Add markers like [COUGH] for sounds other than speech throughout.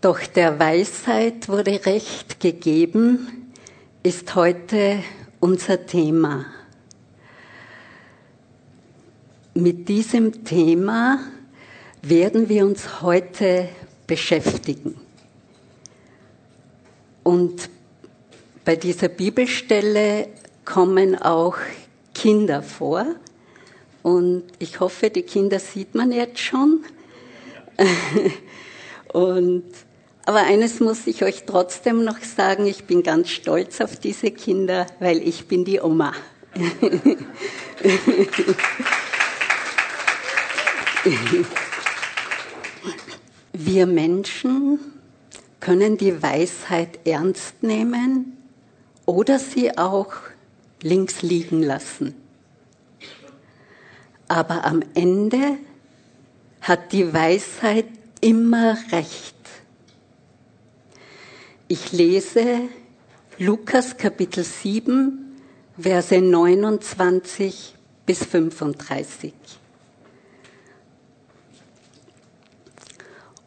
Doch der Weisheit wurde Recht gegeben, ist heute unser Thema. Mit diesem Thema werden wir uns heute beschäftigen. Und bei dieser Bibelstelle kommen auch Kinder vor. Und ich hoffe, die Kinder sieht man jetzt schon. [LAUGHS] Und, aber eines muss ich euch trotzdem noch sagen, ich bin ganz stolz auf diese Kinder, weil ich bin die Oma. [LAUGHS] Wir Menschen können die Weisheit ernst nehmen oder sie auch links liegen lassen. Aber am Ende hat die Weisheit immer recht. Ich lese Lukas Kapitel 7, Verse 29 bis 35.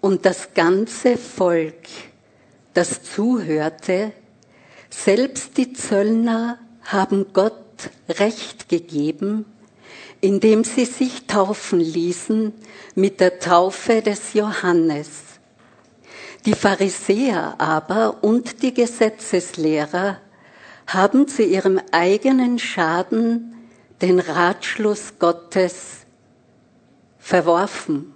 Und das ganze Volk, das zuhörte, selbst die Zöllner haben Gott Recht gegeben, indem sie sich taufen ließen mit der Taufe des Johannes. Die Pharisäer aber und die Gesetzeslehrer haben zu ihrem eigenen Schaden den Ratschluss Gottes verworfen,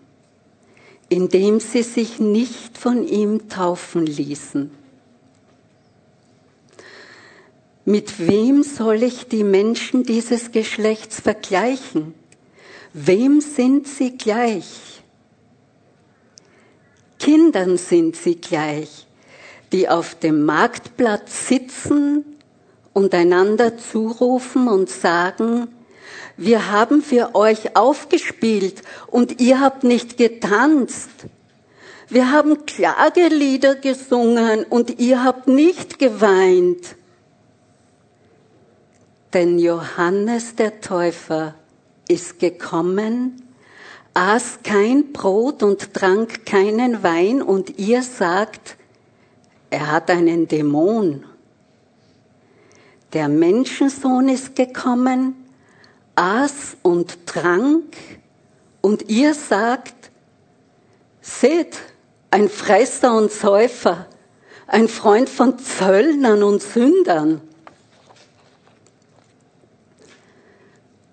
indem sie sich nicht von ihm taufen ließen. Mit wem soll ich die Menschen dieses Geschlechts vergleichen? Wem sind sie gleich? Kindern sind sie gleich, die auf dem Marktplatz sitzen und einander zurufen und sagen, wir haben für euch aufgespielt und ihr habt nicht getanzt. Wir haben Klagelieder gesungen und ihr habt nicht geweint. Denn Johannes der Täufer ist gekommen, aß kein Brot und trank keinen Wein und ihr sagt, er hat einen Dämon. Der Menschensohn ist gekommen, aß und trank und ihr sagt, seht, ein Fresser und Säufer, ein Freund von Zöllnern und Sündern.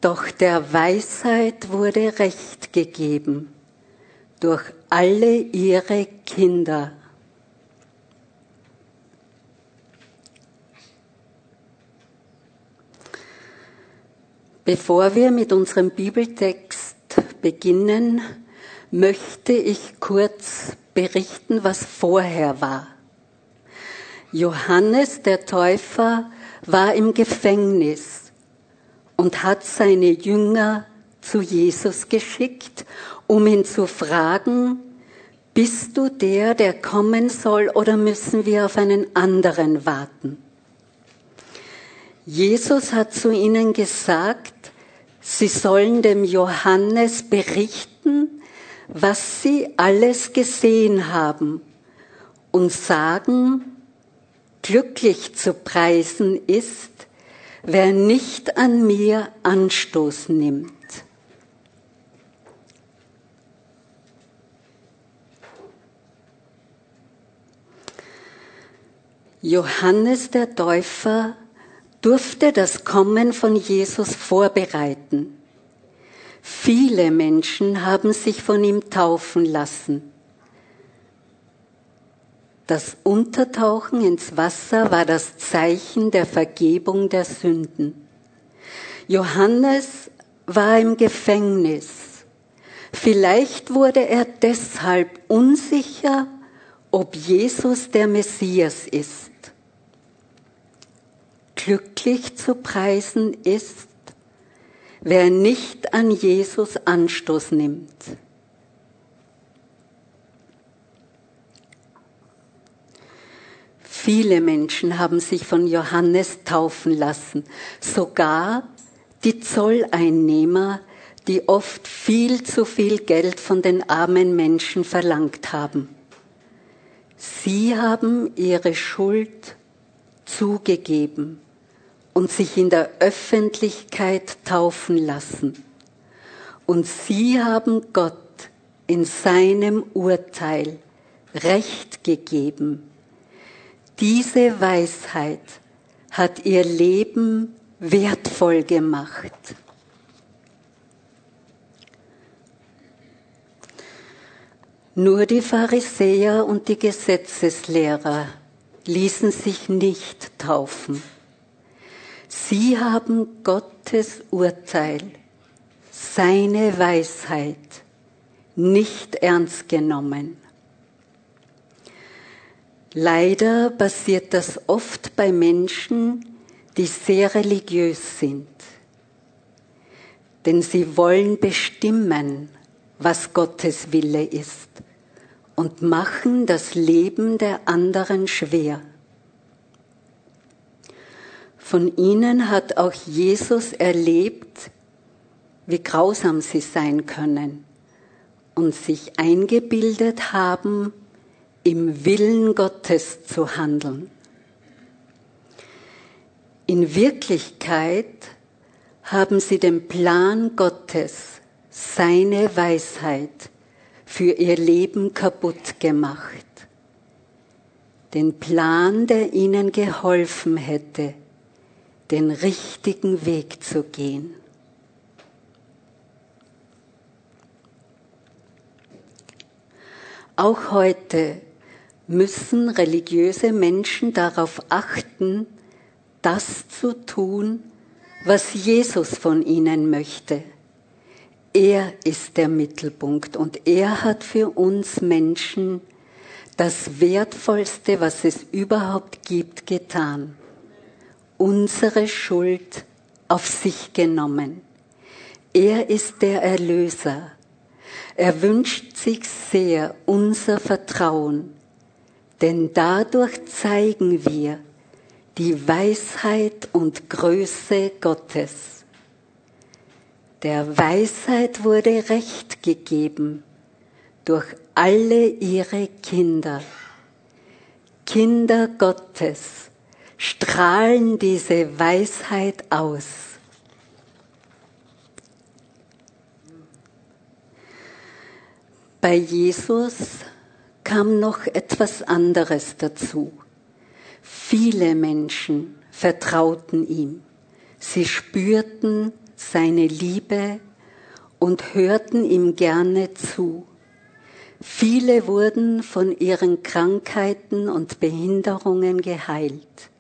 Doch der Weisheit wurde Recht gegeben durch alle ihre Kinder. Bevor wir mit unserem Bibeltext beginnen, möchte ich kurz berichten, was vorher war. Johannes der Täufer war im Gefängnis und hat seine Jünger zu Jesus geschickt, um ihn zu fragen, bist du der, der kommen soll, oder müssen wir auf einen anderen warten? Jesus hat zu ihnen gesagt, sie sollen dem Johannes berichten, was sie alles gesehen haben und sagen, glücklich zu preisen ist, wer nicht an mir Anstoß nimmt. Johannes der Täufer durfte das Kommen von Jesus vorbereiten. Viele Menschen haben sich von ihm taufen lassen. Das Untertauchen ins Wasser war das Zeichen der Vergebung der Sünden. Johannes war im Gefängnis. Vielleicht wurde er deshalb unsicher, ob Jesus der Messias ist. Glücklich zu preisen ist, wer nicht an Jesus Anstoß nimmt. Viele Menschen haben sich von Johannes taufen lassen, sogar die Zolleinnehmer, die oft viel zu viel Geld von den armen Menschen verlangt haben. Sie haben ihre Schuld zugegeben und sich in der Öffentlichkeit taufen lassen. Und sie haben Gott in seinem Urteil Recht gegeben. Diese Weisheit hat ihr Leben wertvoll gemacht. Nur die Pharisäer und die Gesetzeslehrer ließen sich nicht taufen. Sie haben Gottes Urteil, seine Weisheit nicht ernst genommen. Leider passiert das oft bei Menschen, die sehr religiös sind. Denn sie wollen bestimmen, was Gottes Wille ist und machen das Leben der anderen schwer. Von ihnen hat auch Jesus erlebt, wie grausam sie sein können und sich eingebildet haben, im Willen Gottes zu handeln. In Wirklichkeit haben sie den Plan Gottes, seine Weisheit für ihr Leben kaputt gemacht. Den Plan, der ihnen geholfen hätte, den richtigen Weg zu gehen. Auch heute müssen religiöse Menschen darauf achten, das zu tun, was Jesus von ihnen möchte. Er ist der Mittelpunkt und er hat für uns Menschen das Wertvollste, was es überhaupt gibt, getan. Unsere Schuld auf sich genommen. Er ist der Erlöser. Er wünscht sich sehr unser Vertrauen, denn dadurch zeigen wir die Weisheit und Größe Gottes. Der Weisheit wurde Recht gegeben durch alle ihre Kinder. Kinder Gottes strahlen diese Weisheit aus. Bei Jesus kam noch etwas anderes dazu. Viele Menschen vertrauten ihm. Sie spürten seine Liebe und hörten ihm gerne zu. Viele wurden von ihren Krankheiten und Behinderungen geheilt.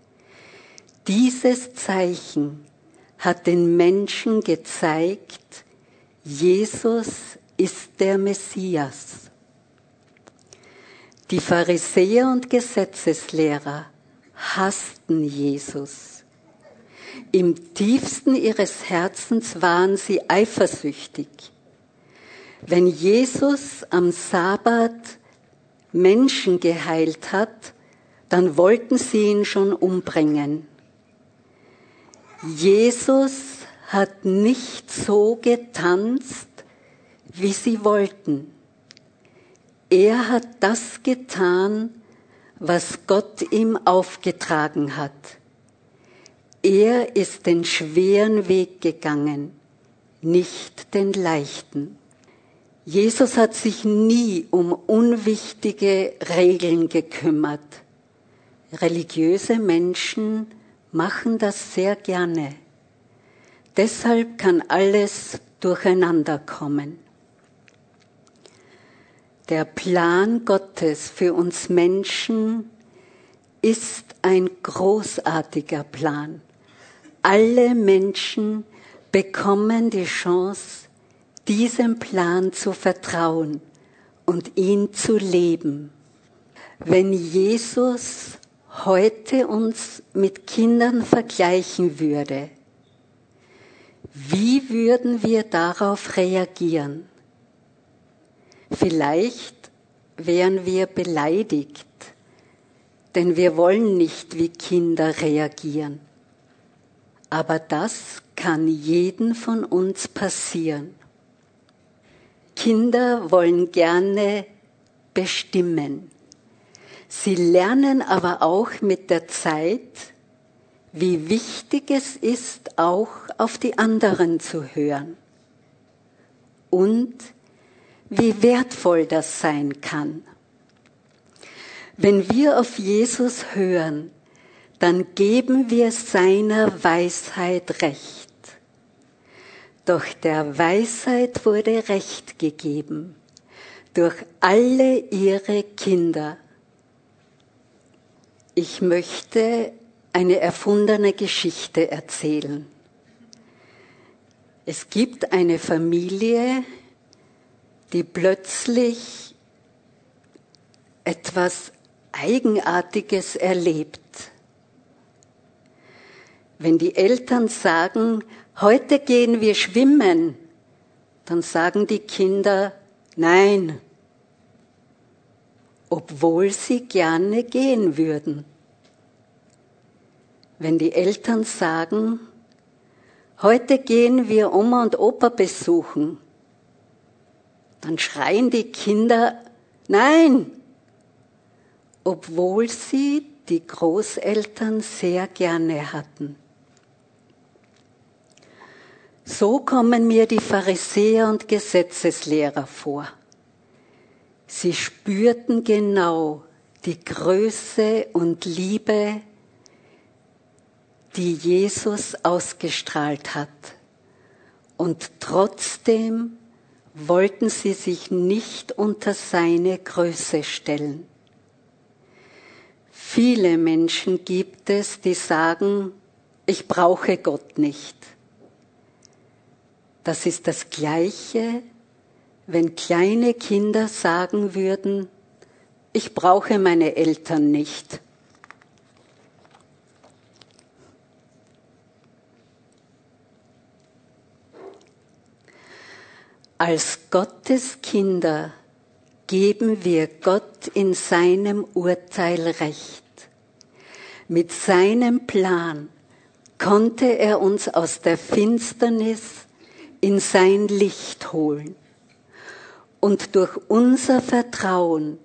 Dieses Zeichen hat den Menschen gezeigt, Jesus ist der Messias. Die Pharisäer und Gesetzeslehrer hassten Jesus. Im tiefsten ihres Herzens waren sie eifersüchtig. Wenn Jesus am Sabbat Menschen geheilt hat, dann wollten sie ihn schon umbringen. Jesus hat nicht so getanzt, wie sie wollten. Er hat das getan, was Gott ihm aufgetragen hat. Er ist den schweren Weg gegangen, nicht den leichten. Jesus hat sich nie um unwichtige Regeln gekümmert. Religiöse Menschen machen das sehr gerne. Deshalb kann alles durcheinander kommen. Der Plan Gottes für uns Menschen ist ein großartiger Plan. Alle Menschen bekommen die Chance, diesem Plan zu vertrauen und ihn zu leben. Wenn Jesus heute uns mit Kindern vergleichen würde, wie würden wir darauf reagieren? Vielleicht wären wir beleidigt, denn wir wollen nicht wie Kinder reagieren. Aber das kann jeden von uns passieren. Kinder wollen gerne bestimmen. Sie lernen aber auch mit der Zeit, wie wichtig es ist, auch auf die anderen zu hören und wie wertvoll das sein kann. Wenn wir auf Jesus hören, dann geben wir seiner Weisheit Recht. Doch der Weisheit wurde Recht gegeben durch alle ihre Kinder. Ich möchte eine erfundene Geschichte erzählen. Es gibt eine Familie, die plötzlich etwas Eigenartiges erlebt. Wenn die Eltern sagen, heute gehen wir schwimmen, dann sagen die Kinder, nein, obwohl sie gerne gehen würden. Wenn die Eltern sagen, heute gehen wir Oma und Opa besuchen, dann schreien die Kinder, nein, obwohl sie die Großeltern sehr gerne hatten. So kommen mir die Pharisäer und Gesetzeslehrer vor. Sie spürten genau die Größe und Liebe, die Jesus ausgestrahlt hat. Und trotzdem wollten sie sich nicht unter seine Größe stellen. Viele Menschen gibt es, die sagen, ich brauche Gott nicht. Das ist das Gleiche, wenn kleine Kinder sagen würden, ich brauche meine Eltern nicht. Als Gottes Kinder geben wir Gott in seinem Urteil recht. Mit seinem Plan konnte er uns aus der Finsternis in sein Licht holen. Und durch unser Vertrauen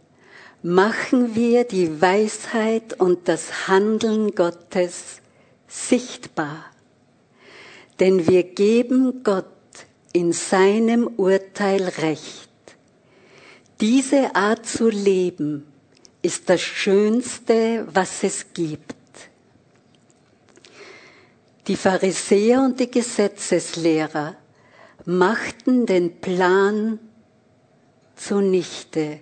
machen wir die Weisheit und das Handeln Gottes sichtbar. Denn wir geben Gott in seinem Urteil recht. Diese Art zu leben ist das Schönste, was es gibt. Die Pharisäer und die Gesetzeslehrer machten den Plan zunichte,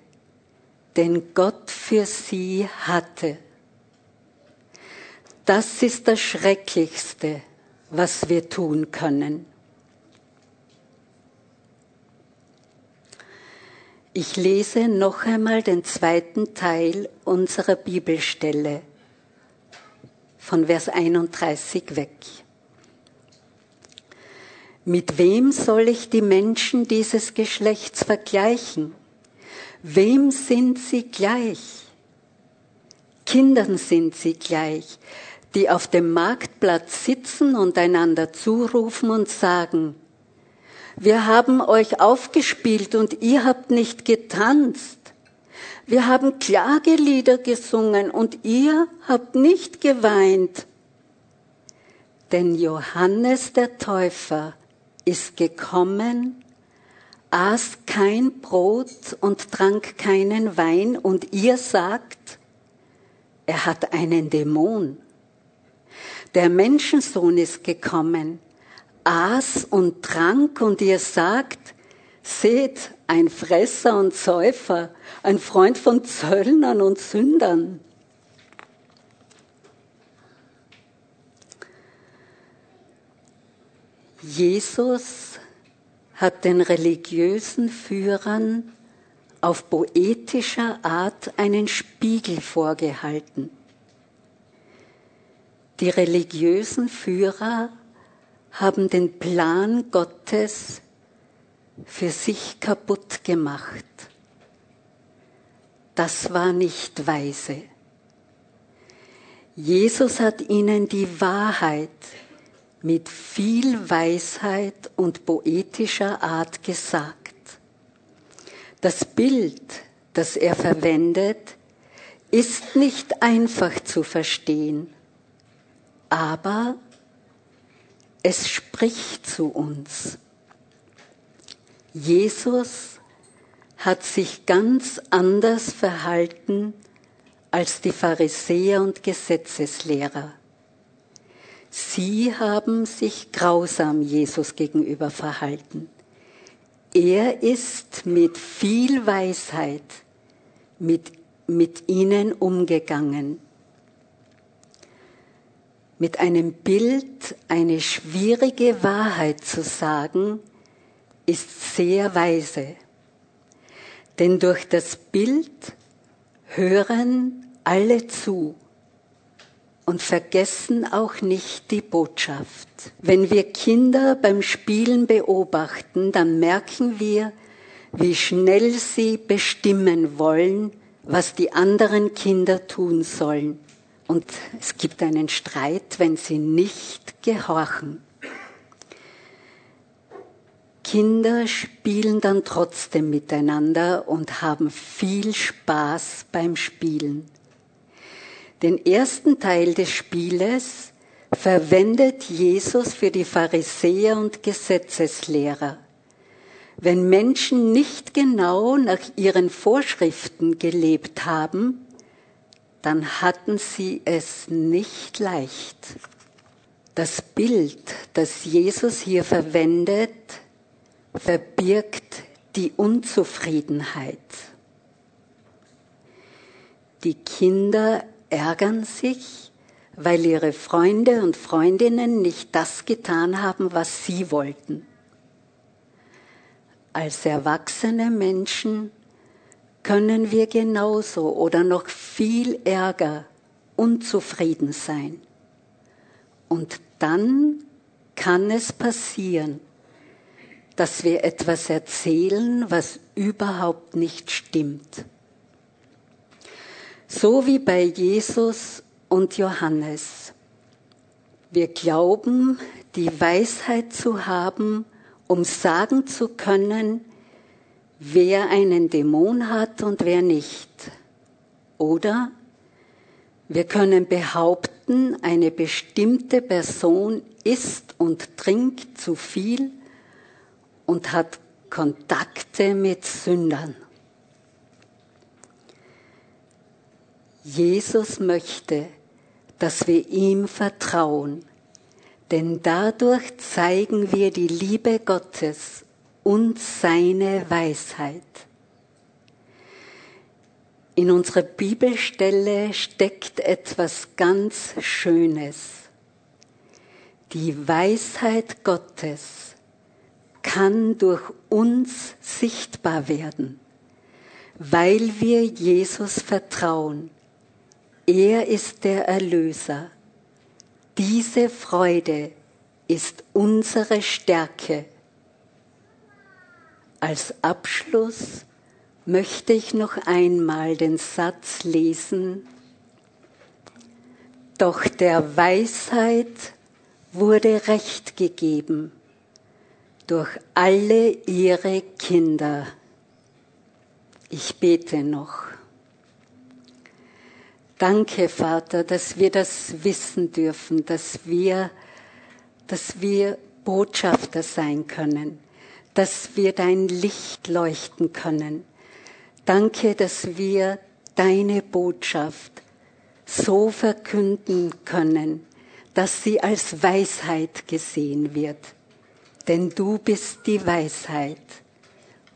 den Gott für sie hatte. Das ist das Schrecklichste, was wir tun können. Ich lese noch einmal den zweiten Teil unserer Bibelstelle von Vers 31 weg. Mit wem soll ich die Menschen dieses Geschlechts vergleichen? Wem sind sie gleich? Kindern sind sie gleich, die auf dem Marktplatz sitzen und einander zurufen und sagen, wir haben euch aufgespielt und ihr habt nicht getanzt. Wir haben Klagelieder gesungen und ihr habt nicht geweint. Denn Johannes der Täufer ist gekommen, aß kein Brot und trank keinen Wein und ihr sagt, er hat einen Dämon. Der Menschensohn ist gekommen, aß und trank und ihr sagt, seht, ein Fresser und Säufer, ein Freund von Zöllnern und Sündern. Jesus hat den religiösen Führern auf poetischer Art einen Spiegel vorgehalten. Die religiösen Führer haben den Plan Gottes für sich kaputt gemacht. Das war nicht weise. Jesus hat ihnen die Wahrheit mit viel Weisheit und poetischer Art gesagt. Das Bild, das er verwendet, ist nicht einfach zu verstehen, aber es spricht zu uns. Jesus hat sich ganz anders verhalten als die Pharisäer und Gesetzeslehrer. Sie haben sich grausam Jesus gegenüber verhalten. Er ist mit viel Weisheit mit, mit ihnen umgegangen. Mit einem Bild eine schwierige Wahrheit zu sagen, ist sehr weise. Denn durch das Bild hören alle zu und vergessen auch nicht die Botschaft. Wenn wir Kinder beim Spielen beobachten, dann merken wir, wie schnell sie bestimmen wollen, was die anderen Kinder tun sollen. Und es gibt einen Streit, wenn sie nicht gehorchen. Kinder spielen dann trotzdem miteinander und haben viel Spaß beim Spielen. Den ersten Teil des Spieles verwendet Jesus für die Pharisäer und Gesetzeslehrer. Wenn Menschen nicht genau nach ihren Vorschriften gelebt haben, dann hatten sie es nicht leicht. Das Bild, das Jesus hier verwendet, verbirgt die Unzufriedenheit. Die Kinder ärgern sich, weil ihre Freunde und Freundinnen nicht das getan haben, was sie wollten. Als erwachsene Menschen können wir genauso oder noch viel ärger unzufrieden sein. Und dann kann es passieren, dass wir etwas erzählen, was überhaupt nicht stimmt so wie bei Jesus und Johannes. Wir glauben, die Weisheit zu haben, um sagen zu können, wer einen Dämon hat und wer nicht. Oder wir können behaupten, eine bestimmte Person isst und trinkt zu viel und hat Kontakte mit Sündern. Jesus möchte, dass wir ihm vertrauen, denn dadurch zeigen wir die Liebe Gottes und seine Weisheit. In unserer Bibelstelle steckt etwas ganz Schönes. Die Weisheit Gottes kann durch uns sichtbar werden, weil wir Jesus vertrauen er ist der Erlöser. Diese Freude ist unsere Stärke. Als Abschluss möchte ich noch einmal den Satz lesen. Doch der Weisheit wurde Recht gegeben durch alle ihre Kinder. Ich bete noch. Danke, Vater, dass wir das wissen dürfen, dass wir, dass wir Botschafter sein können, dass wir dein Licht leuchten können. Danke, dass wir deine Botschaft so verkünden können, dass sie als Weisheit gesehen wird. Denn du bist die Weisheit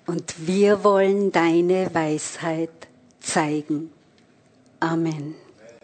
und wir wollen deine Weisheit zeigen. Amen.